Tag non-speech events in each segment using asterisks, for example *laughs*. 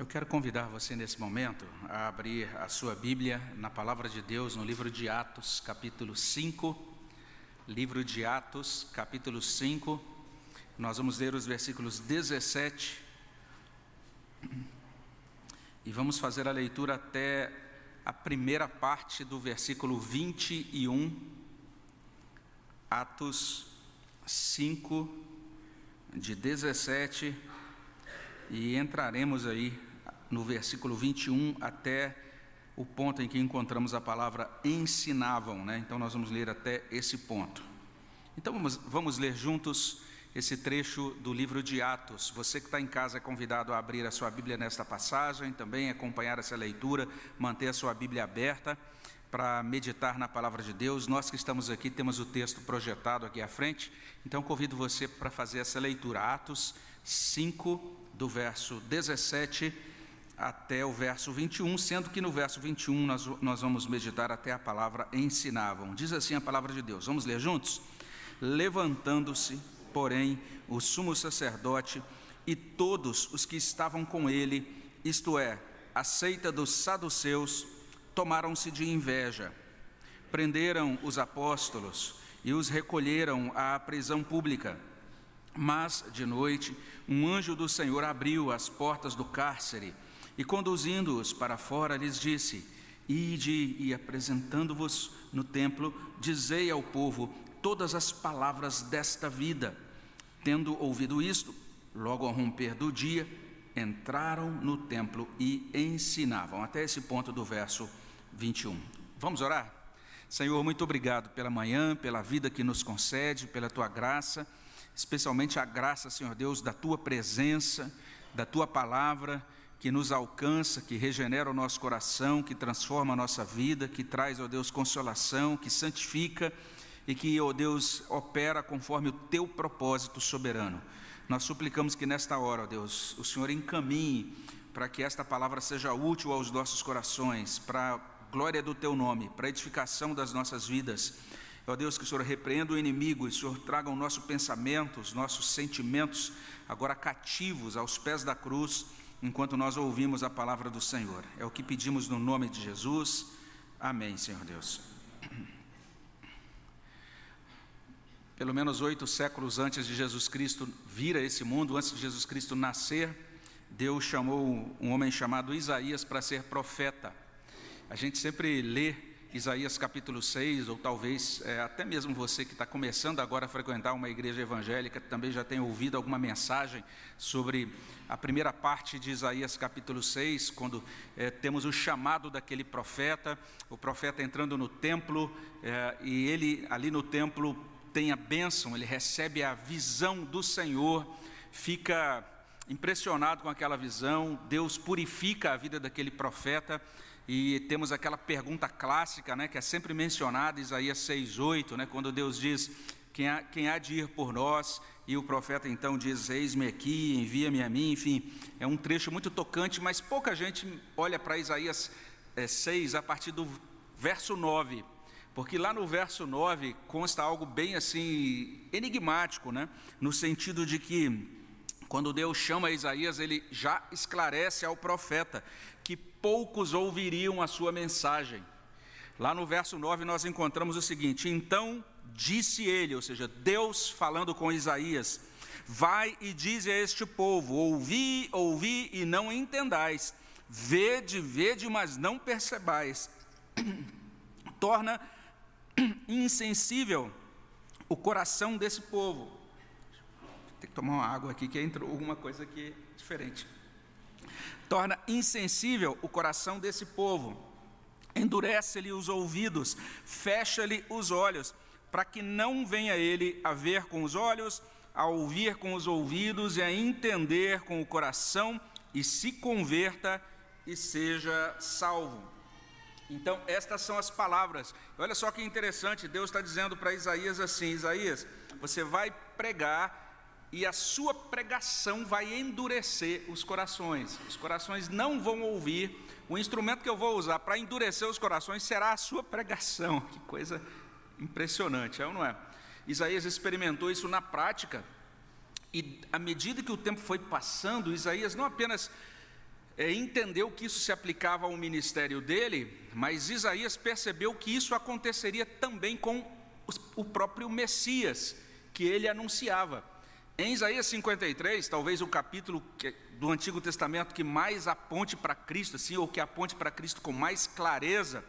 Eu quero convidar você nesse momento a abrir a sua Bíblia na palavra de Deus no livro de Atos, capítulo 5. Livro de Atos, capítulo 5. Nós vamos ler os versículos 17 e vamos fazer a leitura até a primeira parte do versículo 21. Atos 5, de 17, e entraremos aí no versículo 21 até o ponto em que encontramos a palavra ensinavam, né? Então nós vamos ler até esse ponto. Então vamos, vamos ler juntos esse trecho do livro de Atos. Você que está em casa é convidado a abrir a sua Bíblia nesta passagem, também acompanhar essa leitura, manter a sua Bíblia aberta para meditar na palavra de Deus. Nós que estamos aqui temos o texto projetado aqui à frente, então convido você para fazer essa leitura. Atos 5, do verso 17 até o verso 21, sendo que no verso 21 nós, nós vamos meditar até a palavra ensinavam. Diz assim a palavra de Deus. Vamos ler juntos? Levantando-se, porém, o sumo sacerdote e todos os que estavam com ele, isto é, a seita dos saduceus, tomaram-se de inveja. Prenderam os apóstolos e os recolheram à prisão pública. Mas, de noite, um anjo do Senhor abriu as portas do cárcere e, conduzindo-os para fora, lhes disse: Ide e apresentando-vos no templo, dizei ao povo todas as palavras desta vida. Tendo ouvido isto, logo ao romper do dia, entraram no templo e ensinavam. Até esse ponto do verso 21. Vamos orar? Senhor, muito obrigado pela manhã, pela vida que nos concede, pela tua graça, especialmente a graça, Senhor Deus, da tua presença, da tua palavra que nos alcança, que regenera o nosso coração, que transforma a nossa vida, que traz, ó Deus, consolação, que santifica e que, ó Deus, opera conforme o teu propósito soberano. Nós suplicamos que nesta hora, ó Deus, o Senhor encaminhe para que esta palavra seja útil aos nossos corações, para a glória do teu nome, para a edificação das nossas vidas. Ó Deus, que o Senhor repreenda o inimigo e o Senhor traga o nosso pensamento, os nossos sentimentos, agora cativos aos pés da cruz enquanto nós ouvimos a palavra do Senhor. É o que pedimos no nome de Jesus. Amém, Senhor Deus. Pelo menos oito séculos antes de Jesus Cristo vir a esse mundo, antes de Jesus Cristo nascer, Deus chamou um homem chamado Isaías para ser profeta. A gente sempre lê Isaías capítulo 6, ou talvez é, até mesmo você que está começando agora a frequentar uma igreja evangélica, também já tenha ouvido alguma mensagem sobre a primeira parte de Isaías capítulo 6, quando é, temos o chamado daquele profeta, o profeta entrando no templo, é, e ele ali no templo tem a bênção, ele recebe a visão do Senhor, fica impressionado com aquela visão, Deus purifica a vida daquele profeta e temos aquela pergunta clássica, né, que é sempre mencionada, Isaías 6,8, né, quando Deus diz: quem há, quem há de ir por nós? E o profeta então diz: Eis-me aqui, envia-me a mim. Enfim, é um trecho muito tocante, mas pouca gente olha para Isaías é, 6 a partir do verso 9, porque lá no verso 9 consta algo bem assim enigmático, né? no sentido de que quando Deus chama Isaías, ele já esclarece ao profeta que poucos ouviriam a sua mensagem. Lá no verso 9 nós encontramos o seguinte: Então disse ele, ou seja, Deus falando com Isaías: Vai e dize a este povo: Ouvi, ouvi e não entendais, vede, vede, mas não percebais. *clears throat* Torna *clears throat* insensível o coração desse povo. Tem que tomar uma água aqui que entrou alguma coisa aqui diferente torna insensível o coração desse povo, endurece-lhe os ouvidos, fecha-lhe os olhos, para que não venha ele a ver com os olhos, a ouvir com os ouvidos e a entender com o coração e se converta e seja salvo. Então, estas são as palavras. Olha só que interessante, Deus está dizendo para Isaías assim: Isaías, você vai pregar e a sua pregação vai endurecer os corações. Os corações não vão ouvir. O instrumento que eu vou usar para endurecer os corações será a sua pregação. *laughs* Que coisa impressionante, é ou não é? Isaías experimentou isso na prática. E à medida que o tempo foi passando, Isaías não apenas é, entendeu que isso se aplicava ao ministério dele, mas Isaías percebeu que isso aconteceria também com o próprio Messias, que ele anunciava. Em Isaías 53, talvez o capítulo do Antigo Testamento que mais aponte para Cristo, assim, ou que aponte para Cristo com mais clareza,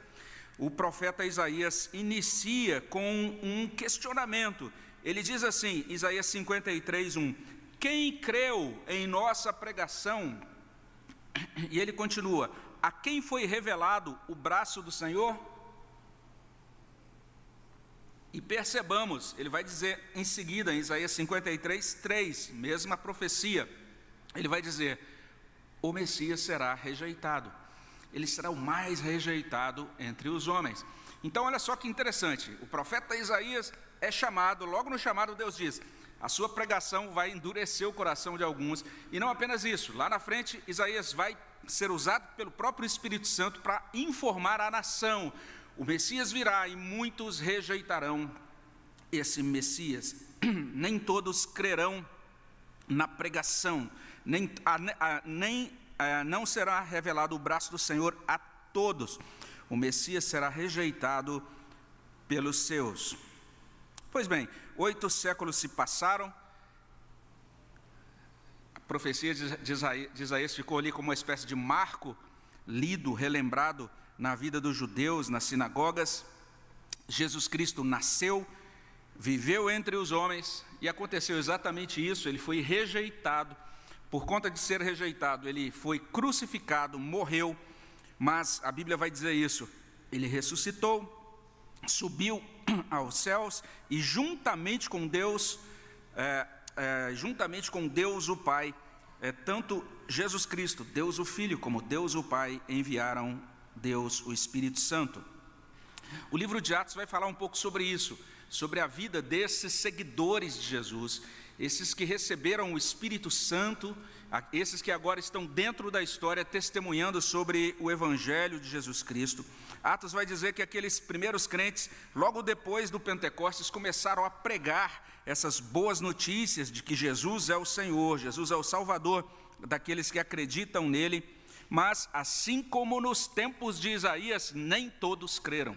o profeta Isaías inicia com um questionamento. Ele diz assim, Isaías 53, 1: Quem creu em nossa pregação e ele continua: A quem foi revelado o braço do Senhor? E percebamos, ele vai dizer em seguida, em Isaías 53, 3, mesma profecia, ele vai dizer: O Messias será rejeitado, ele será o mais rejeitado entre os homens. Então, olha só que interessante, o profeta Isaías é chamado, logo no chamado, Deus diz: a sua pregação vai endurecer o coração de alguns. E não apenas isso, lá na frente, Isaías vai ser usado pelo próprio Espírito Santo para informar a nação. O Messias virá e muitos rejeitarão esse Messias. *clears throat* Nem todos crerão na pregação, nem, a, a, nem a, não será revelado o braço do Senhor a todos. O Messias será rejeitado pelos seus. Pois bem, oito séculos se passaram, a profecia de Isaías ficou ali como uma espécie de marco lido, relembrado na vida dos judeus, nas sinagogas. Jesus Cristo nasceu, viveu entre os homens e aconteceu exatamente isso, ele foi rejeitado. Por conta de ser rejeitado, ele foi crucificado, morreu, mas a Bíblia vai dizer isso. Ele ressuscitou, subiu *clears throat* aos céus e juntamente com Deus, é, é, juntamente com Deus o Pai, é, tanto Jesus Cristo, Deus o Filho, como Deus o Pai enviaram Deus o Espírito Santo. O livro de Atos vai falar um pouco sobre isso, sobre a vida desses seguidores de Jesus, esses que receberam o Espírito Santo, esses que agora estão dentro da história testemunhando sobre o Evangelho de Jesus Cristo. Atos vai dizer que aqueles primeiros crentes, logo depois do Pentecostes, começaram a pregar essas boas notícias de que Jesus é o Senhor, Jesus é o Salvador daqueles que acreditam nele. Mas, assim como nos tempos de Isaías, nem todos creram.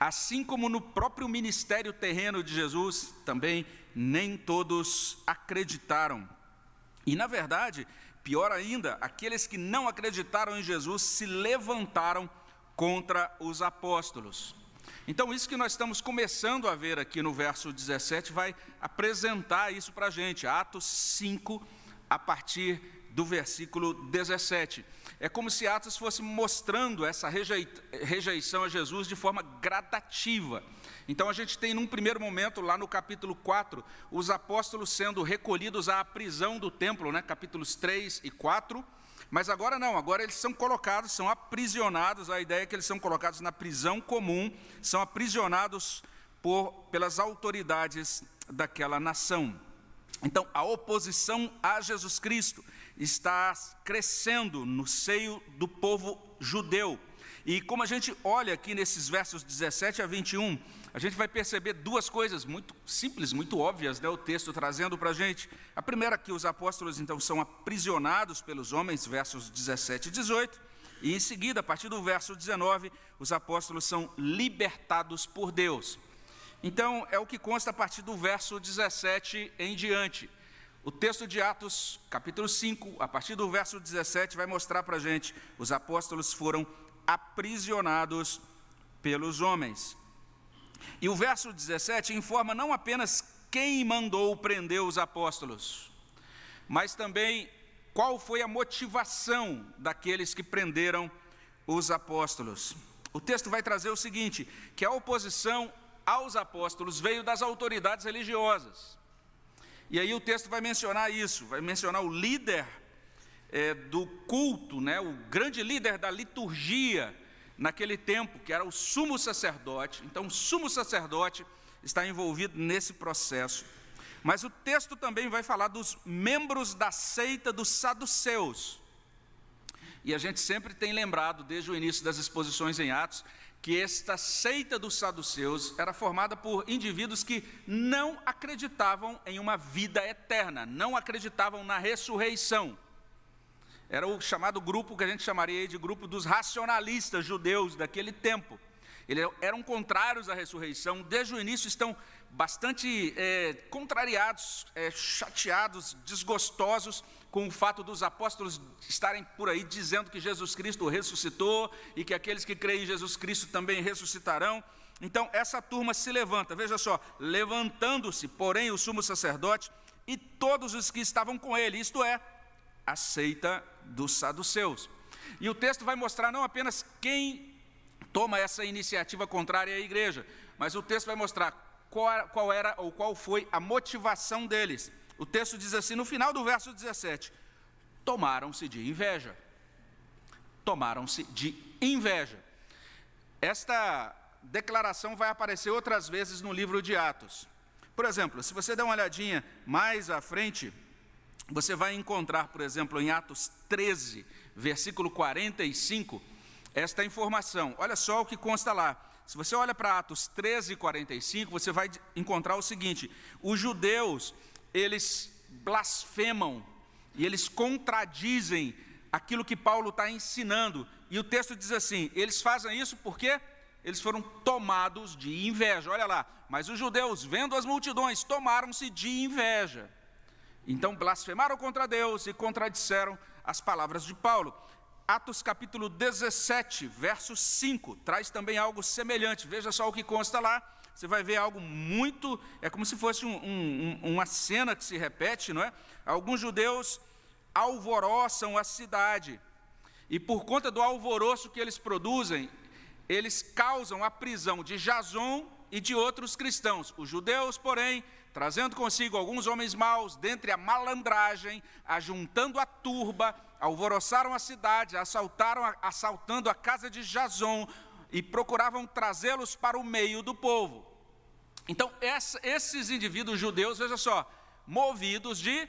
Assim como no próprio ministério terreno de Jesus, também nem todos acreditaram. E, na verdade, pior ainda, aqueles que não acreditaram em Jesus se levantaram contra os apóstolos. Então, isso que nós estamos começando a ver aqui no verso 17 vai apresentar isso para a gente, Atos 5, a partir do versículo 17. É como se Atos fosse mostrando essa rejeição a Jesus de forma gradativa. Então a gente tem num primeiro momento, lá no capítulo 4, os apóstolos sendo recolhidos à prisão do templo, né? capítulos 3 e 4. Mas agora não, agora eles são colocados, são aprisionados, a ideia é que eles são colocados na prisão comum, são aprisionados por, pelas autoridades daquela nação. Então, a oposição a Jesus Cristo está crescendo no seio do povo judeu. E como a gente olha aqui nesses versos 17 a 21, a gente vai perceber duas coisas muito simples, muito óbvias, né, o texto trazendo para a gente. A primeira, que os apóstolos então são aprisionados pelos homens, versos 17 e 18. E em seguida, a partir do verso 19, os apóstolos são libertados por Deus. Então, é o que consta a partir do verso 17 em diante. O texto de Atos, capítulo 5, a partir do verso 17, vai mostrar para a gente: os apóstolos foram aprisionados pelos homens. E o verso 17 informa não apenas quem mandou prender os apóstolos, mas também qual foi a motivação daqueles que prenderam os apóstolos. O texto vai trazer o seguinte: que a oposição aos apóstolos veio das autoridades religiosas. E aí o texto vai mencionar isso, vai mencionar o líder é, do culto, né, o grande líder da liturgia naquele tempo, que era o sumo sacerdote. Então, o sumo sacerdote está envolvido nesse processo. Mas o texto também vai falar dos membros da seita dos saduceus. E a gente sempre tem lembrado, desde o início das exposições em Atos, que esta seita dos saduceus era formada por indivíduos que não acreditavam em uma vida eterna, não acreditavam na ressurreição. Era o chamado grupo que a gente chamaria de grupo dos racionalistas judeus daquele tempo. Eles eram contrários à ressurreição, desde o início estão bastante é, contrariados, é, chateados, desgostosos com o fato dos apóstolos estarem por aí dizendo que Jesus Cristo ressuscitou e que aqueles que creem em Jesus Cristo também ressuscitarão. Então, essa turma se levanta, veja só, levantando-se, porém, o sumo sacerdote e todos os que estavam com ele, isto é, a seita dos saduceus. E o texto vai mostrar não apenas quem toma essa iniciativa contrária à igreja, mas o texto vai mostrar qual, qual era ou qual foi a motivação deles. O texto diz assim, no final do verso 17: tomaram-se de inveja. Tomaram-se de inveja. Esta declaração vai aparecer outras vezes no livro de Atos. Por exemplo, se você der uma olhadinha mais à frente, você vai encontrar, por exemplo, em Atos 13, versículo 45, esta informação. Olha só o que consta lá. Se você olha para Atos 13, 45, você vai encontrar o seguinte: os judeus, eles blasfemam e eles contradizem aquilo que Paulo está ensinando. E o texto diz assim: eles fazem isso porque eles foram tomados de inveja. Olha lá, mas os judeus, vendo as multidões, tomaram-se de inveja. Então blasfemaram contra Deus e contradisseram as palavras de Paulo. Atos capítulo 17, verso 5, traz também algo semelhante. Veja só o que consta lá. Você vai ver algo muito. É como se fosse um, um, uma cena que se repete, não é? Alguns judeus alvoroçam a cidade. E por conta do alvoroço que eles produzem, eles causam a prisão de Jason e de outros cristãos. Os judeus, porém, trazendo consigo alguns homens maus, dentre a malandragem, ajuntando a turba, alvoroçaram a cidade, assaltaram, assaltando a casa de Jason e procuravam trazê-los para o meio do povo. Então, essa, esses indivíduos judeus, veja só, movidos de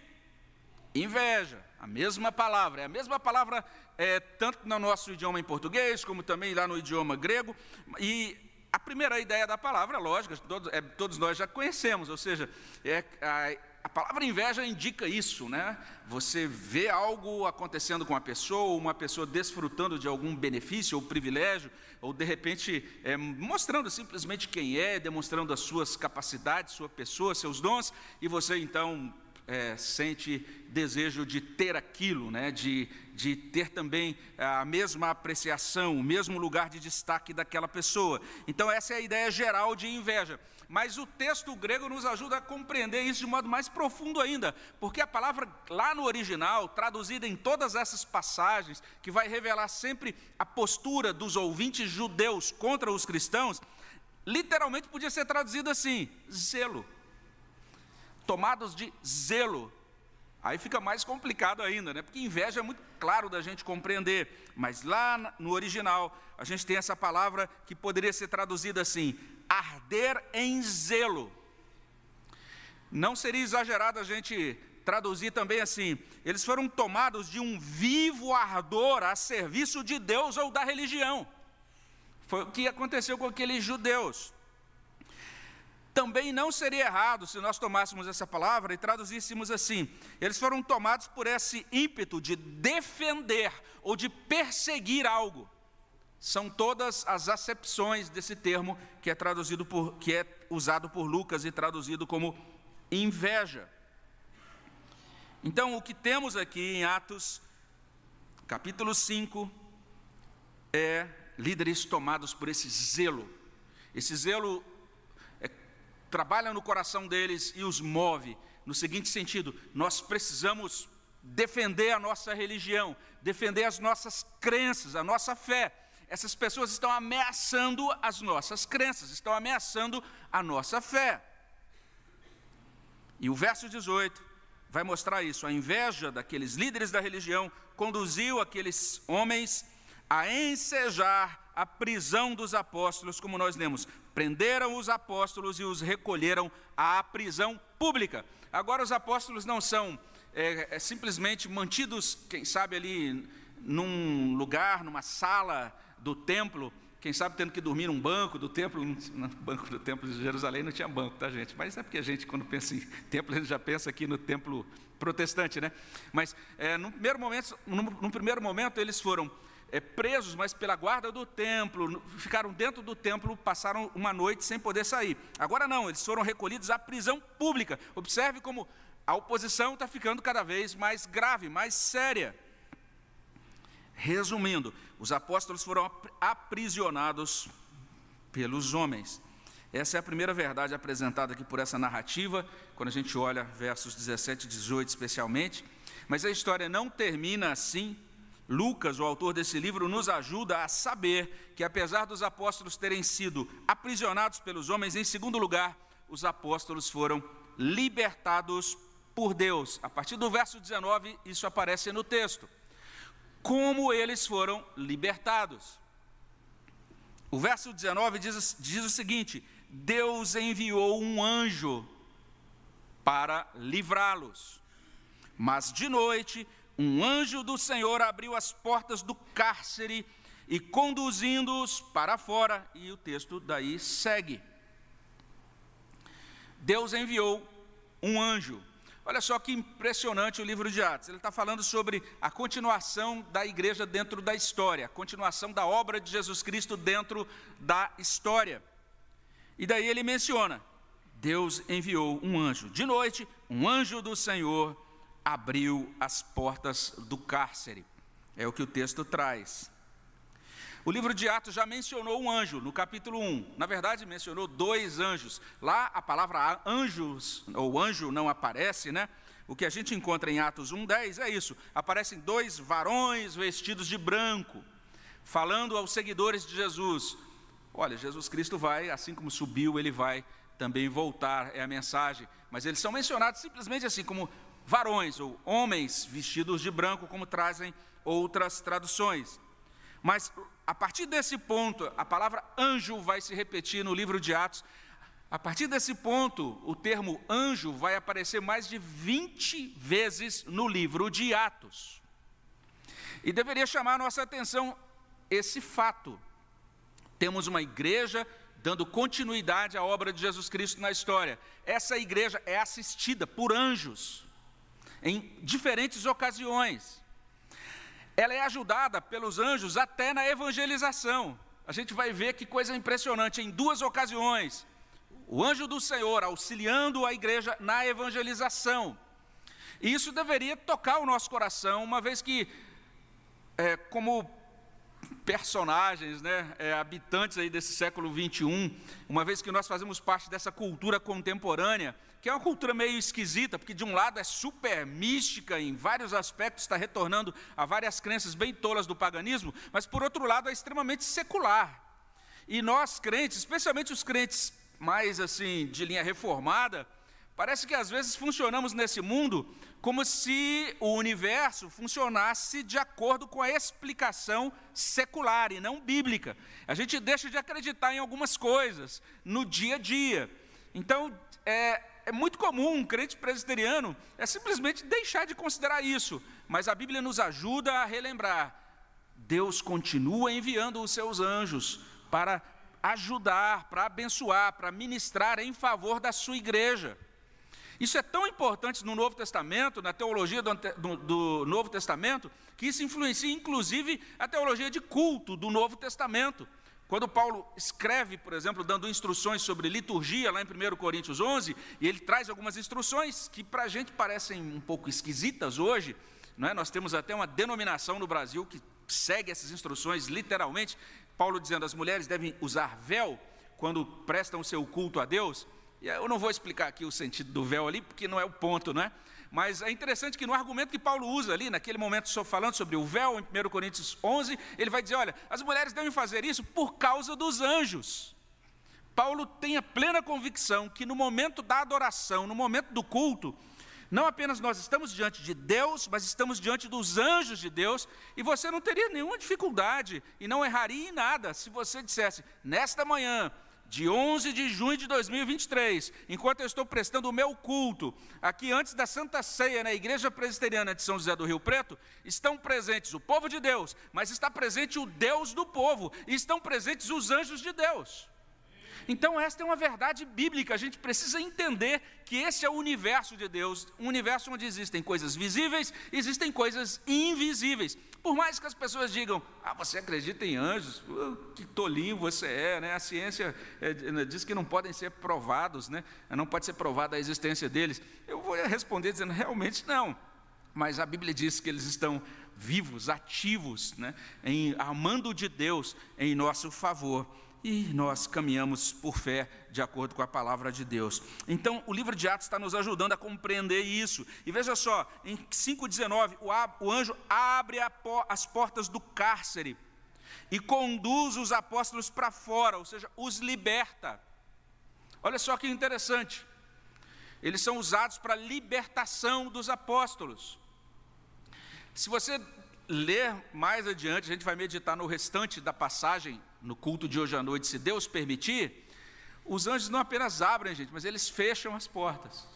inveja, a mesma palavra, é a mesma palavra é, tanto no nosso idioma em português, como também lá no idioma grego, e a primeira ideia da palavra, lógica, todos, é, todos nós já conhecemos, ou seja, é a, a palavra inveja indica isso, né? Você vê algo acontecendo com uma pessoa, uma pessoa desfrutando de algum benefício ou privilégio, ou de repente é, mostrando simplesmente quem é, demonstrando as suas capacidades, sua pessoa, seus dons, e você então é, sente desejo de ter aquilo, né? de, de ter também a mesma apreciação, o mesmo lugar de destaque daquela pessoa. Então, essa é a ideia geral de inveja. Mas o texto grego nos ajuda a compreender isso de modo mais profundo ainda, porque a palavra lá no original, traduzida em todas essas passagens, que vai revelar sempre a postura dos ouvintes judeus contra os cristãos, literalmente podia ser traduzida assim: zelo tomados de zelo. Aí fica mais complicado ainda, né? Porque inveja é muito claro da gente compreender, mas lá no original a gente tem essa palavra que poderia ser traduzida assim: arder em zelo. Não seria exagerado a gente traduzir também assim: eles foram tomados de um vivo ardor a serviço de Deus ou da religião. Foi o que aconteceu com aqueles judeus. Também não seria errado se nós tomássemos essa palavra e traduzíssemos assim: eles foram tomados por esse ímpeto de defender ou de perseguir algo. São todas as acepções desse termo que é traduzido por, que é usado por Lucas e traduzido como inveja. Então, o que temos aqui em Atos, capítulo 5, é líderes tomados por esse zelo. Esse zelo trabalha no coração deles e os move no seguinte sentido: nós precisamos defender a nossa religião, defender as nossas crenças, a nossa fé. Essas pessoas estão ameaçando as nossas crenças, estão ameaçando a nossa fé. E o verso 18 vai mostrar isso. A inveja daqueles líderes da religião conduziu aqueles homens a ensejar a prisão dos apóstolos, como nós lemos. Prenderam os apóstolos e os recolheram à prisão pública. Agora, os apóstolos não são é, é, simplesmente mantidos, quem sabe, ali num lugar, numa sala do templo, quem sabe tendo que dormir num banco do templo, no banco do templo de Jerusalém não tinha banco, tá gente? Mas é porque a gente quando pensa em templo, a gente já pensa aqui no templo protestante, né? Mas é, no, primeiro momento, no, no primeiro momento eles foram é, presos, mas pela guarda do templo, ficaram dentro do templo, passaram uma noite sem poder sair. Agora não, eles foram recolhidos à prisão pública. Observe como a oposição está ficando cada vez mais grave, mais séria. Resumindo, os apóstolos foram aprisionados pelos homens. Essa é a primeira verdade apresentada aqui por essa narrativa, quando a gente olha versos 17 e 18 especialmente. Mas a história não termina assim. Lucas, o autor desse livro, nos ajuda a saber que, apesar dos apóstolos terem sido aprisionados pelos homens, em segundo lugar, os apóstolos foram libertados por Deus. A partir do verso 19, isso aparece no texto como eles foram libertados. O verso 19 diz, diz o seguinte: Deus enviou um anjo para livrá-los. Mas de noite, um anjo do Senhor abriu as portas do cárcere e conduzindo-os para fora, e o texto daí segue. Deus enviou um anjo Olha só que impressionante o livro de Atos. Ele está falando sobre a continuação da igreja dentro da história, a continuação da obra de Jesus Cristo dentro da história. E daí ele menciona: Deus enviou um anjo. De noite, um anjo do Senhor abriu as portas do cárcere. É o que o texto traz. O livro de Atos já mencionou um anjo no capítulo 1. Na verdade, mencionou dois anjos. Lá a palavra anjos, ou anjo, não aparece, né? O que a gente encontra em Atos 1,10 é isso: aparecem dois varões vestidos de branco, falando aos seguidores de Jesus: Olha, Jesus Cristo vai, assim como subiu, ele vai também voltar, é a mensagem. Mas eles são mencionados simplesmente assim, como varões ou homens vestidos de branco, como trazem outras traduções. Mas a partir desse ponto, a palavra anjo vai se repetir no livro de Atos. A partir desse ponto, o termo anjo vai aparecer mais de 20 vezes no livro de Atos. E deveria chamar a nossa atenção esse fato. Temos uma igreja dando continuidade à obra de Jesus Cristo na história. Essa igreja é assistida por anjos em diferentes ocasiões ela é ajudada pelos anjos até na evangelização. A gente vai ver que coisa impressionante, em duas ocasiões, o anjo do Senhor auxiliando a igreja na evangelização. E isso deveria tocar o nosso coração, uma vez que, é, como personagens, né, é, habitantes aí desse século 21, uma vez que nós fazemos parte dessa cultura contemporânea, que é uma cultura meio esquisita, porque de um lado é super mística em vários aspectos, está retornando a várias crenças bem tolas do paganismo, mas por outro lado é extremamente secular. E nós crentes, especialmente os crentes mais assim de linha reformada, parece que às vezes funcionamos nesse mundo como se o universo funcionasse de acordo com a explicação secular e não bíblica. A gente deixa de acreditar em algumas coisas no dia a dia. Então, é, é muito comum um crente presbiteriano é simplesmente deixar de considerar isso, mas a Bíblia nos ajuda a relembrar. Deus continua enviando os seus anjos para ajudar, para abençoar, para ministrar em favor da sua igreja. Isso é tão importante no Novo Testamento, na teologia do, do, do, Novo Testamento, que isso influencia inclusive a teologia de culto do Novo Testamento. Quando Paulo escreve, por exemplo, dando instruções sobre liturgia, lá em 1 Coríntios 11, e ele traz algumas instruções que para a gente parecem um pouco esquisitas hoje, não é? nós temos até uma denominação no Brasil que segue essas instruções literalmente. Paulo dizendo as mulheres devem usar véu quando prestam seu culto a Deus. E eu não vou explicar aqui o sentido do véu ali, porque não é o ponto, não é? Mas é interessante que no argumento que Paulo usa ali, naquele momento, falando sobre o véu, em 1 Coríntios 11, ele vai dizer: olha, as mulheres devem fazer isso por causa dos anjos. Paulo tem a plena convicção que no momento da adoração, no momento do culto, não apenas nós estamos diante de Deus, mas estamos diante dos anjos de Deus, e você não teria nenhuma dificuldade e não erraria em nada se você dissesse: nesta manhã, de 11 de junho de 2023, enquanto eu estou prestando o meu culto, aqui antes da Santa Ceia, na Igreja Presbiteriana de São José do Rio Preto, estão presentes o povo de Deus, mas está presente o Deus do povo, e estão presentes os anjos de Deus. Então, esta é uma verdade bíblica, a gente precisa entender que esse é o universo de Deus, um universo onde existem coisas visíveis, existem coisas invisíveis. Por mais que as pessoas digam, ah, você acredita em anjos, que tolinho você é, né? A ciência é, diz que não podem ser provados, né? Não pode ser provada a existência deles. Eu vou responder dizendo, realmente não. Mas a Bíblia diz que eles estão vivos, ativos, né? Em, amando de Deus em nosso favor e nós caminhamos por fé de acordo com a palavra de Deus. Então, o livro de Atos está nos ajudando a compreender isso. E veja só, em 5,19, o anjo abre as portas do cárcere e conduz os apóstolos para fora, ou seja, os liberta. Olha só que interessante. Eles são usados para a libertação dos apóstolos. Se você ler mais adiante, a gente vai meditar no restante da passagem no culto de hoje à noite, se Deus permitir, os anjos não apenas abrem, gente, mas eles fecham as portas.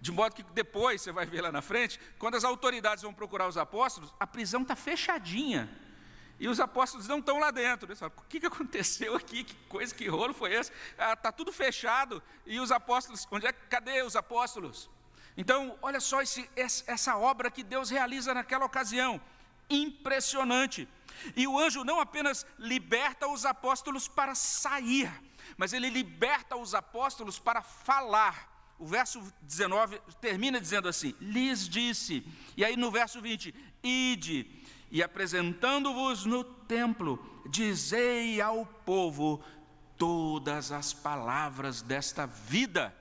De modo que depois, você vai ver lá na frente, quando as autoridades vão procurar os apóstolos, a prisão está fechadinha. E os apóstolos não estão lá dentro. Eles falam, o que, aconteceu aqui? Que coisa, que rolo foi esse? Está ah, tudo fechado. E os apóstolos, onde é, cadê os apóstolos? Então, olha só esse, essa obra que Deus realiza naquela ocasião. Impressionante. E o anjo não apenas liberta os apóstolos para sair, mas ele liberta os apóstolos para falar. O verso 19 termina dizendo assim: lhes disse, e aí no verso 20: ide, e apresentando-vos no templo, dizei ao povo todas as palavras desta vida.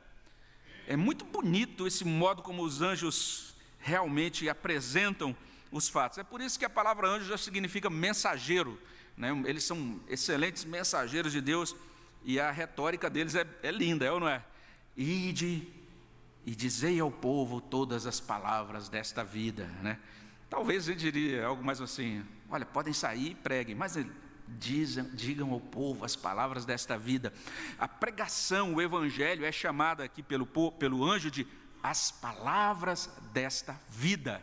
É muito bonito esse modo como os anjos realmente apresentam os fatos. É por isso que a palavra anjo já significa mensageiro. Né? Eles são excelentes mensageiros de Deus e a retórica deles é, é linda, é ou não é? Ide e dizei ao povo todas as palavras desta vida. Né? Talvez ele diria algo mais assim: olha, podem sair e preguem, mas dizem, digam ao povo as palavras desta vida. A pregação, o evangelho é chamada aqui pelo, pelo anjo de as palavras desta vida.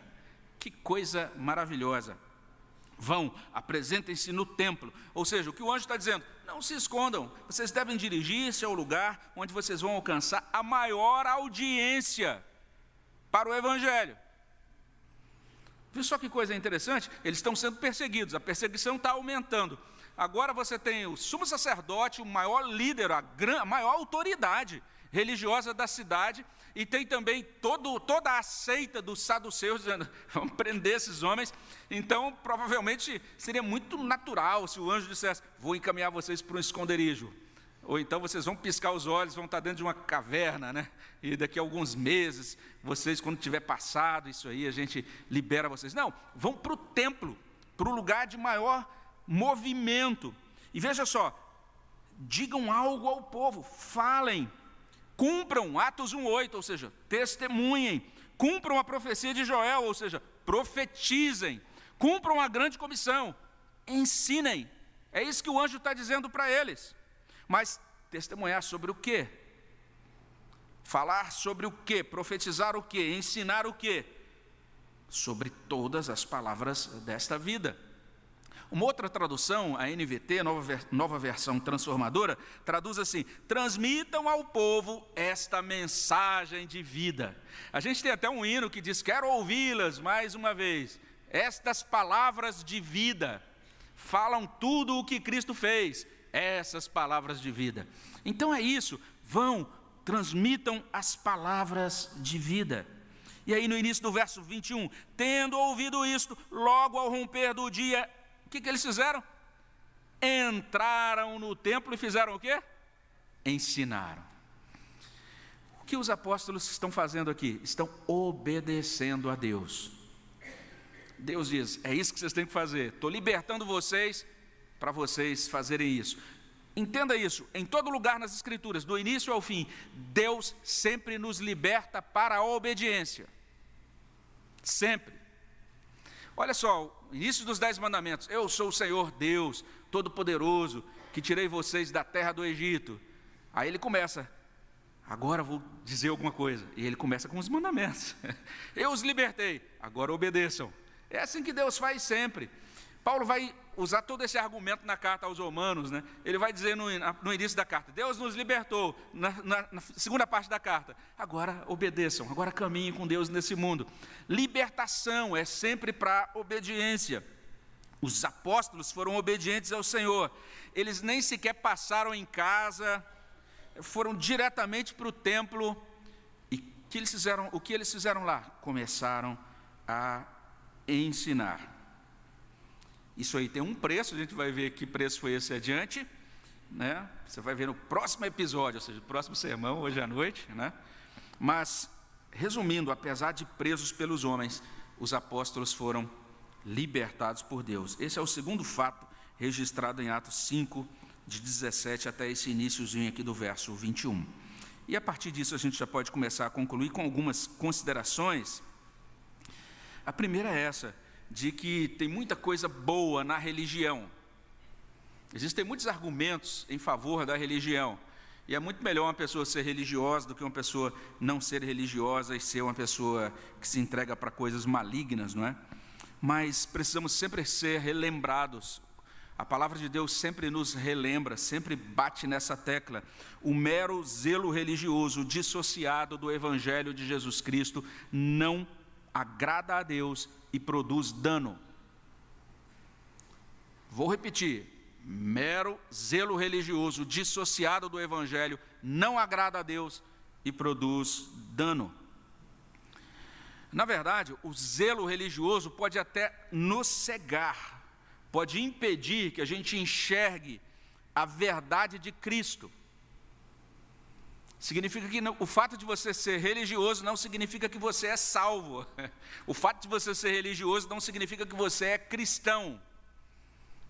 Que coisa maravilhosa. Vão, apresentem-se no templo. Ou seja, o que o anjo está dizendo, não se escondam, vocês devem dirigir-se ao lugar onde vocês vão alcançar a maior audiência para o Evangelho. Viu só que coisa interessante? Eles estão sendo perseguidos, a perseguição está aumentando. Agora você tem o sumo sacerdote, o maior líder, a, gran, a maior autoridade religiosa da cidade, e tem também todo, toda a seita dos saduceus dizendo: *laughs* vamos prender esses homens. Então, provavelmente seria muito natural se o anjo dissesse: vou encaminhar vocês para um esconderijo. Ou então vocês vão piscar os olhos, vão estar dentro de uma caverna, né? E daqui a alguns meses, vocês, quando tiver passado isso aí, a gente libera vocês. Não, vão para o templo, para o lugar de maior movimento. E veja só, digam algo ao povo, falem cumpram Atos 1:8, ou seja, testemunhem, cumpram a profecia de Joel, ou seja, profetizem, cumpram a grande comissão, ensinem. É isso que o anjo está dizendo para eles. Mas testemunhar sobre o quê? Falar sobre o quê? Profetizar o quê? Ensinar o quê? Sobre todas as palavras desta vida. Uma outra tradução, a NVT, nova, nova versão transformadora, traduz assim: transmitam ao povo esta mensagem de vida. A gente tem até um hino que diz: quero ouvi-las mais uma vez. Estas palavras de vida falam tudo o que Cristo fez, essas palavras de vida. Então é isso, vão, transmitam as palavras de vida. E aí no início do verso 21, tendo ouvido isto, logo ao romper do dia, o que, que eles fizeram? Entraram no templo e fizeram o quê? Ensinaram. O que os apóstolos estão fazendo aqui? Estão obedecendo a Deus. Deus diz: é isso que vocês têm que fazer. Estou libertando vocês para vocês fazerem isso. Entenda isso, em todo lugar nas Escrituras, do início ao fim, Deus sempre nos liberta para a obediência. Sempre. Olha só, início dos Dez Mandamentos: Eu sou o Senhor Deus, Todo-Poderoso, que tirei vocês da terra do Egito. Aí ele começa, agora vou dizer alguma coisa. E ele começa com os mandamentos. *laughs* Eu os libertei, agora obedeçam. É assim que Deus faz sempre. Paulo vai usar todo esse argumento na carta aos Romanos, né? Ele vai dizer no, no início da carta: Deus nos libertou, na, na, na, segunda parte da carta, agora obedeçam, agora caminhem com Deus nesse mundo. Libertação é sempre para obediência. Os apóstolos foram obedientes ao Senhor, eles nem sequer passaram em casa, foram diretamente para o templo. E que eles fizeram, o que eles fizeram lá? Começaram a ensinar. Isso aí tem um preço, a gente vai ver que preço foi esse adiante. Né? Você vai ver no próximo episódio, ou seja, no próximo sermão, hoje à noite. Né? Mas, resumindo, apesar de presos pelos homens, os apóstolos foram libertados por Deus. Esse é o segundo fato registrado em Atos 5, de 17 até esse iníciozinho aqui do verso 21. E a partir disso a gente já pode começar a concluir com algumas considerações. A primeira é essa: de que tem muita coisa boa na religião. Existem muitos argumentos em favor da religião. E é muito melhor uma pessoa ser religiosa do que uma pessoa não ser religiosa e ser uma pessoa que se entrega para coisas malignas, não é? Mas precisamos sempre ser relembrados. A palavra de Deus sempre nos relembra, sempre bate nessa tecla. O mero zelo religioso dissociado do evangelho de Jesus Cristo não agrada a Deus e produz dano. Vou repetir: mero zelo religioso dissociado do Evangelho não agrada a Deus e produz dano. Na verdade, o zelo religioso pode até nos cegar, pode impedir que a gente enxergue a verdade de Cristo. Significa que o fato de você ser religioso não significa que você é salvo. *laughs* O fato de você ser religioso não significa que você é cristão.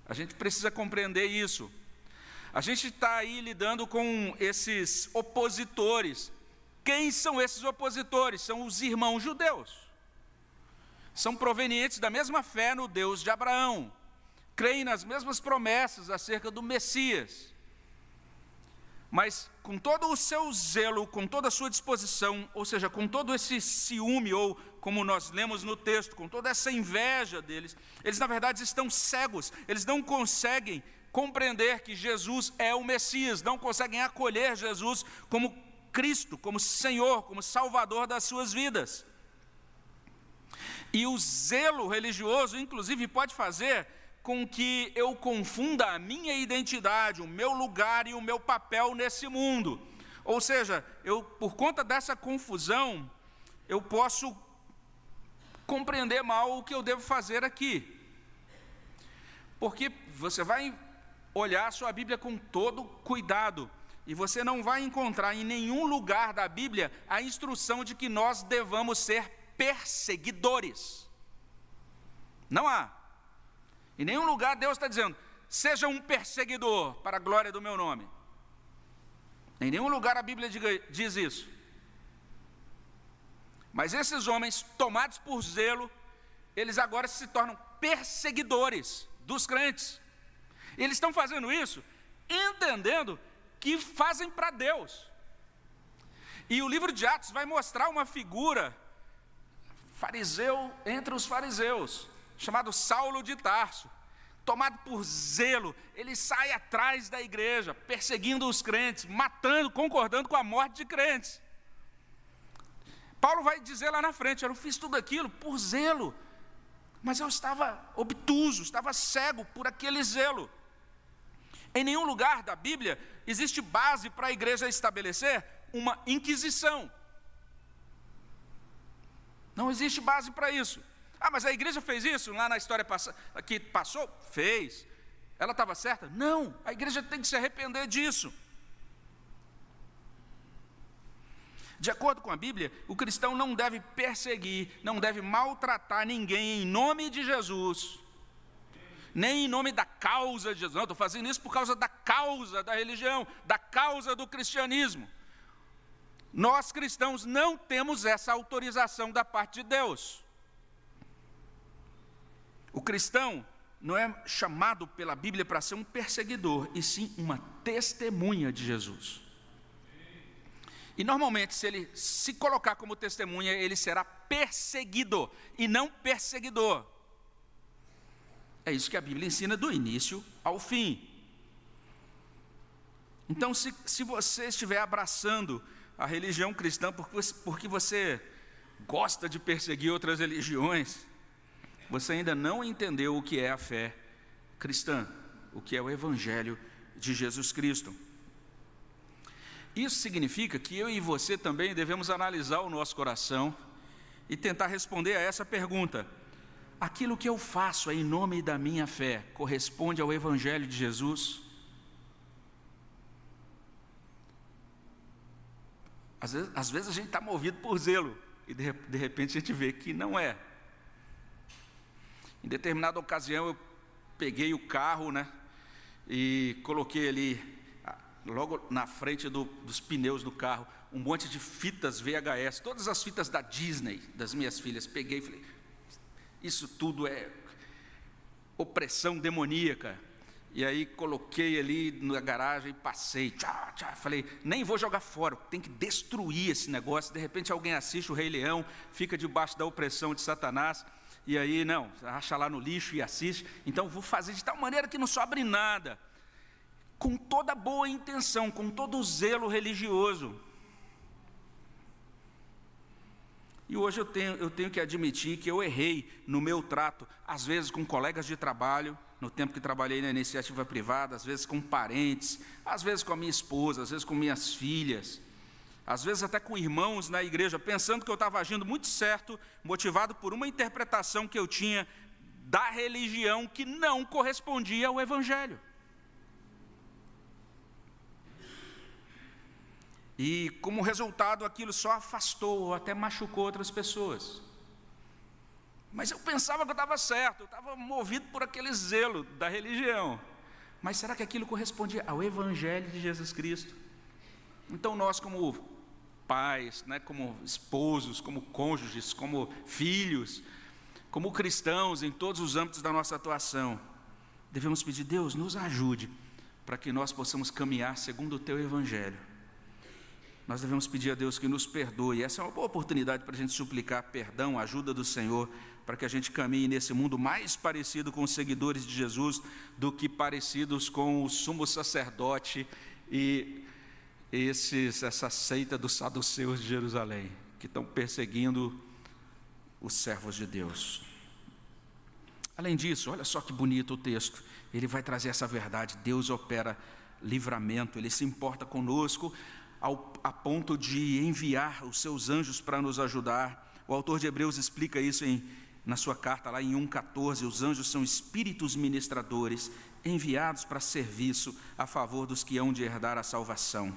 A gente precisa compreender isso. A gente está aí lidando com esses opositores. Quem são esses opositores? São os irmãos judeus. São provenientes da mesma fé no Deus de Abraão. Creem nas mesmas promessas acerca do Messias mas com todo o seu zelo, com toda a sua disposição, ou seja, com todo esse ciúme, ou como nós lemos no texto, com toda essa inveja deles, eles na verdade estão cegos, eles não conseguem compreender que Jesus é o Messias, não conseguem acolher Jesus como Cristo, como Senhor, como Salvador das suas vidas. E o zelo religioso, inclusive, pode fazer com que eu confunda a minha identidade, o meu lugar e o meu papel nesse mundo. Ou seja, eu por conta dessa confusão, eu posso compreender mal o que eu devo fazer aqui. Porque você vai olhar a sua Bíblia com todo cuidado e você não vai encontrar em nenhum lugar da Bíblia a instrução de que nós devamos ser perseguidores. Não há. Em nenhum lugar Deus está dizendo, seja um perseguidor para a glória do meu nome. Em nenhum lugar a Bíblia diz isso. Mas esses homens, tomados por zelo, eles agora se tornam perseguidores dos crentes. Eles estão fazendo isso entendendo que fazem para Deus. E o livro de Atos vai mostrar uma figura fariseu entre os fariseus chamado Saulo de Tarso. Tomado por zelo, ele sai atrás da igreja, perseguindo os crentes, matando, concordando com a morte de crentes. Paulo vai dizer lá na frente: Eu fiz tudo aquilo por zelo, mas eu estava obtuso, estava cego por aquele zelo. Em nenhum lugar da Bíblia existe base para a igreja estabelecer uma inquisição. Não existe base para isso. Ah, mas a igreja fez isso lá na história que passou? Fez. Ela estava certa? Não, a igreja tem que se arrepender disso. De acordo com a Bíblia, o cristão não deve perseguir, não deve maltratar ninguém em nome de Jesus, nem em nome da causa de Jesus. Não, estou fazendo isso por causa da causa da religião, da causa do cristianismo. Nós cristãos não temos essa autorização da parte de Deus. O cristão não é chamado pela Bíblia para ser um perseguidor, e sim uma testemunha de Jesus. E normalmente, se ele se colocar como testemunha, ele será perseguido e não perseguidor. É isso que a Bíblia ensina do início ao fim. Então, se, se você estiver abraçando a religião cristã porque, porque você gosta de perseguir outras religiões, você ainda não entendeu o que é a fé cristã, o que é o Evangelho de Jesus Cristo. Isso significa que eu e você também devemos analisar o nosso coração e tentar responder a essa pergunta: aquilo que eu faço em nome da minha fé corresponde ao Evangelho de Jesus? Às vezes, às vezes a gente está movido por zelo e de, de repente a gente vê que não é. Em determinada ocasião eu peguei o carro, né, e coloquei ali, logo na frente do, dos pneus do carro, um monte de fitas VHS, todas as fitas da Disney, das minhas filhas. Peguei e falei: Isso tudo é opressão demoníaca. E aí coloquei ali na garagem, passei, tchá, tchá, falei, nem vou jogar fora, tem que destruir esse negócio. De repente alguém assiste o Rei Leão, fica debaixo da opressão de Satanás, e aí, não, acha lá no lixo e assiste. Então vou fazer de tal maneira que não sobre nada. Com toda boa intenção, com todo o zelo religioso. E hoje eu tenho, eu tenho que admitir que eu errei no meu trato, às vezes com colegas de trabalho, no tempo que trabalhei na iniciativa privada, às vezes com parentes, às vezes com a minha esposa, às vezes com minhas filhas, às vezes até com irmãos na igreja, pensando que eu estava agindo muito certo, motivado por uma interpretação que eu tinha da religião que não correspondia ao Evangelho. E como resultado, aquilo só afastou ou até machucou outras pessoas. Mas eu pensava que eu estava certo, eu estava movido por aquele zelo da religião. Mas será que aquilo correspondia ao Evangelho de Jesus Cristo? Então nós, como pais, né, como esposos, como cônjuges, como filhos, como cristãos em todos os âmbitos da nossa atuação, devemos pedir, Deus, nos ajude para que nós possamos caminhar segundo o teu Evangelho. Nós devemos pedir a Deus que nos perdoe. Essa é uma boa oportunidade para a gente suplicar perdão, ajuda do Senhor, para que a gente caminhe nesse mundo mais parecido com os seguidores de Jesus do que parecidos com o sumo sacerdote e esses, essa seita dos saduceus de Jerusalém, que estão perseguindo os servos de Deus. Além disso, olha só que bonito o texto, ele vai trazer essa verdade: Deus opera livramento, ele se importa conosco ao, a ponto de enviar os seus anjos para nos ajudar. O autor de Hebreus explica isso em, na sua carta, lá em 1,14: os anjos são espíritos ministradores enviados para serviço a favor dos que hão de herdar a salvação.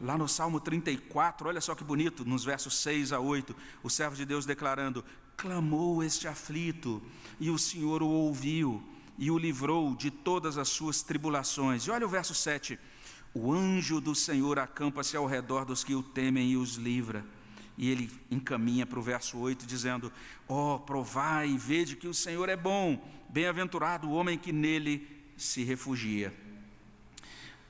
Lá no Salmo 34, olha só que bonito, nos versos 6 a 8, o servo de Deus declarando: Clamou este aflito, e o Senhor o ouviu, e o livrou de todas as suas tribulações. E olha o verso 7: O anjo do Senhor acampa-se ao redor dos que o temem e os livra. E ele encaminha para o verso 8, dizendo: Ó, oh, provai e vede que o Senhor é bom, bem-aventurado o homem que nele se refugia.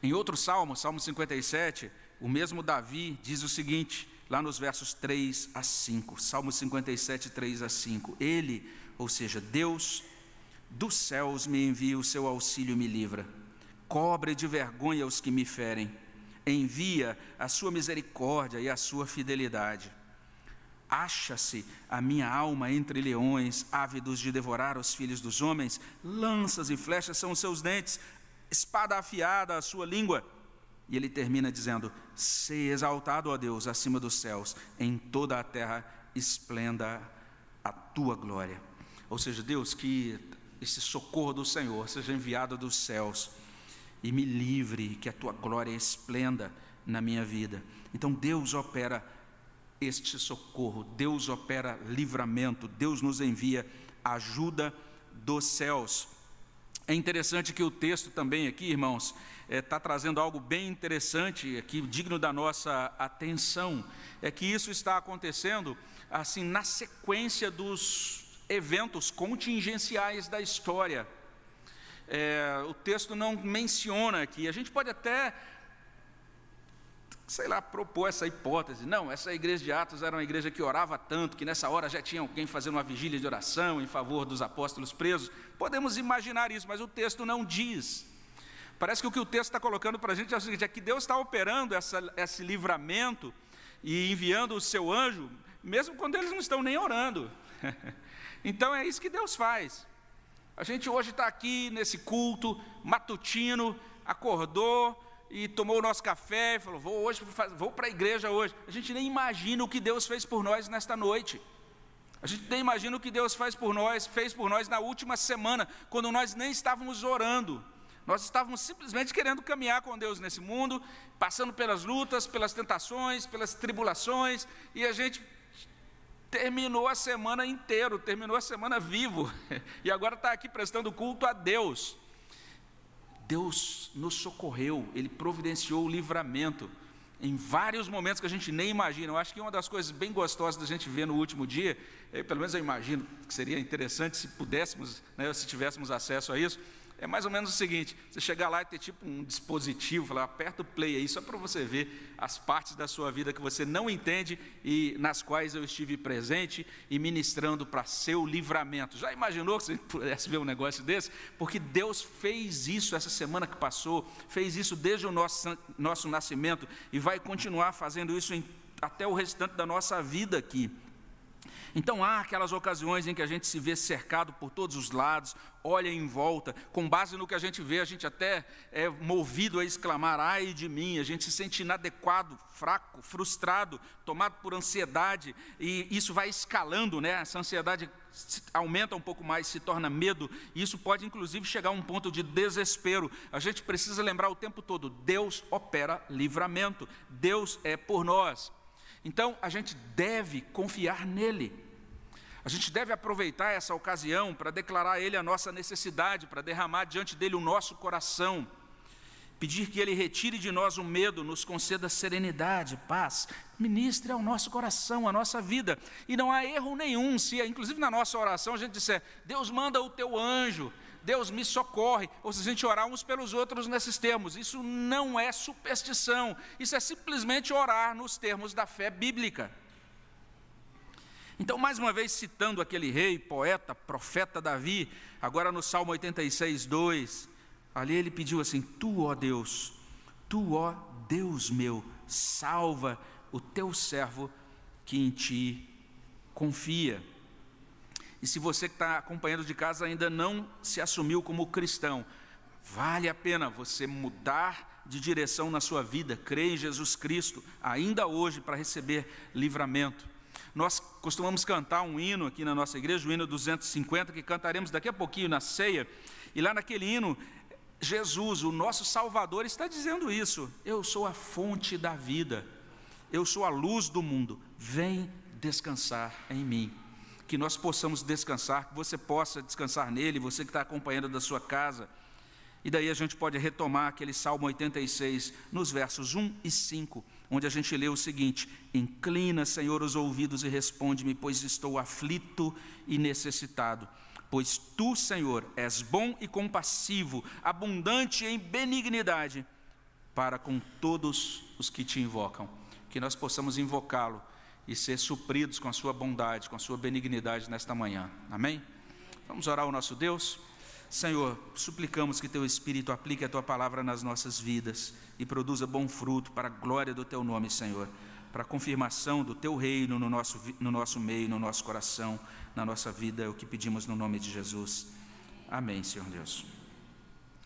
Em outro salmo, Salmo 57, o mesmo Davi diz o seguinte, lá nos versos 3 a 5, Salmo 57, 3 a 5: Ele, ou seja, Deus dos céus me envia o seu auxílio e me livra, cobre de vergonha os que me ferem, envia a sua misericórdia e a sua fidelidade. Acha-se a minha alma entre leões, ávidos de devorar os filhos dos homens, lanças e flechas são os seus dentes, espada afiada a sua língua e ele termina dizendo: Se exaltado, ó Deus, acima dos céus, em toda a terra esplenda a tua glória. Ou seja, Deus, que esse socorro do Senhor seja enviado dos céus e me livre, que a tua glória esplenda na minha vida. Então Deus opera este socorro, Deus opera livramento, Deus nos envia ajuda dos céus. É interessante que o texto também aqui, irmãos, está é, tá trazendo algo bem interessante aqui, digno da nossa atenção. É que isso está acontecendo assim na sequência dos eventos contingenciais da história. É, o texto não menciona aqui. A gente pode até sei lá, propor essa hipótese. Não, essa igreja de Atos era uma igreja que orava tanto, que nessa hora já tinha alguém fazendo uma vigília de oração em favor dos apóstolos presos. Podemos imaginar isso, mas o texto não diz. Parece que o que o texto está colocando para a gente é o seguinte: é que Deus está operando essa, esse livramento e enviando o seu anjo, mesmo quando eles não estão nem orando. *laughs* então é isso que Deus faz. A gente hoje está aqui nesse culto matutino, acordou, e tomou o nosso café e falou: Vou hoje, vou para a igreja hoje. A gente nem imagina o que Deus fez por nós nesta noite. A gente nem imagina o que Deus faz por nós, fez por nós na última semana, quando nós nem estávamos orando. Nós estávamos simplesmente querendo caminhar com Deus nesse mundo, passando pelas lutas, pelas tentações, pelas tribulações, e a gente terminou a semana inteira, terminou a semana vivo, *laughs* e agora está aqui prestando culto a Deus. Deus nos socorreu, Ele providenciou o livramento em vários momentos que a gente nem imagina. Eu acho que uma das coisas bem gostosas da gente ver no último dia, é, pelo menos eu imagino que seria interessante se pudéssemos, né, se tivéssemos acesso a isso, é mais ou menos o seguinte: você chegar lá e ter tipo um dispositivo, falar, aperta o play aí, só para você ver as partes da sua vida que você não entende e nas quais eu estive presente e ministrando para seu livramento. Já imaginou que você *laughs* pudesse ver um negócio desse? Porque Deus fez isso essa semana que passou, fez isso desde o nosso, nosso nascimento e vai continuar fazendo isso em, até o restante da nossa vida aqui. Então há aquelas ocasiões em que a gente se vê cercado por todos os lados, olha em volta, com base no que a gente vê, a gente até é movido a exclamar: ai de mim, a gente se sente inadequado, fraco, frustrado, tomado por ansiedade, e isso vai escalando, né? Essa ansiedade aumenta um pouco mais, se torna medo, e isso pode inclusive chegar a um ponto de desespero. A gente precisa lembrar o tempo todo: Deus opera livramento, Deus é por nós. Então, a gente deve confiar nele. A gente deve aproveitar essa ocasião para declarar a Ele a nossa necessidade, para derramar diante dele o nosso coração, pedir que Ele retire de nós o medo, nos conceda serenidade, paz, ministre ao nosso coração, a nossa vida. E não há erro nenhum se, inclusive na nossa oração, a gente disser: Deus manda o teu anjo, Deus me socorre, ou se a gente orar uns pelos outros nesses termos, isso não é superstição, isso é simplesmente orar nos termos da fé bíblica. Então, mais uma vez, citando aquele rei, poeta, profeta Davi, agora no Salmo 86, 2, ali ele pediu assim: Tu, ó Deus, tu, ó Deus meu, salva o teu servo que em ti confia. E se você que está acompanhando de casa ainda não se assumiu como cristão, vale a pena você mudar de direção na sua vida, crer em Jesus Cristo, ainda hoje, para receber livramento. Nós costumamos cantar um hino aqui na nossa igreja, o hino 250, que cantaremos daqui a pouquinho na ceia, e lá naquele hino, Jesus, o nosso Salvador, está dizendo isso: Eu sou a fonte da vida, eu sou a luz do mundo, vem descansar em mim que nós possamos descansar, que você possa descansar nele, você que está acompanhando da sua casa. E daí a gente pode retomar aquele Salmo 86, nos versos 1 e 5, onde a gente lê o seguinte: Inclina, Senhor, os ouvidos e responde-me, pois estou aflito e necessitado. Pois tu, Senhor, és bom e compassivo, abundante em benignidade para com todos os que te invocam. Que nós possamos invocá-lo e ser supridos com a sua bondade, com a sua benignidade nesta manhã. Amém? Vamos orar ao nosso Deus? Senhor, suplicamos que teu Espírito aplique a tua palavra nas nossas vidas e produza bom fruto para a glória do teu nome, Senhor, para a confirmação do teu reino no nosso, no nosso meio, no nosso coração, na nossa vida, é o que pedimos no nome de Jesus. Amém, Senhor Deus.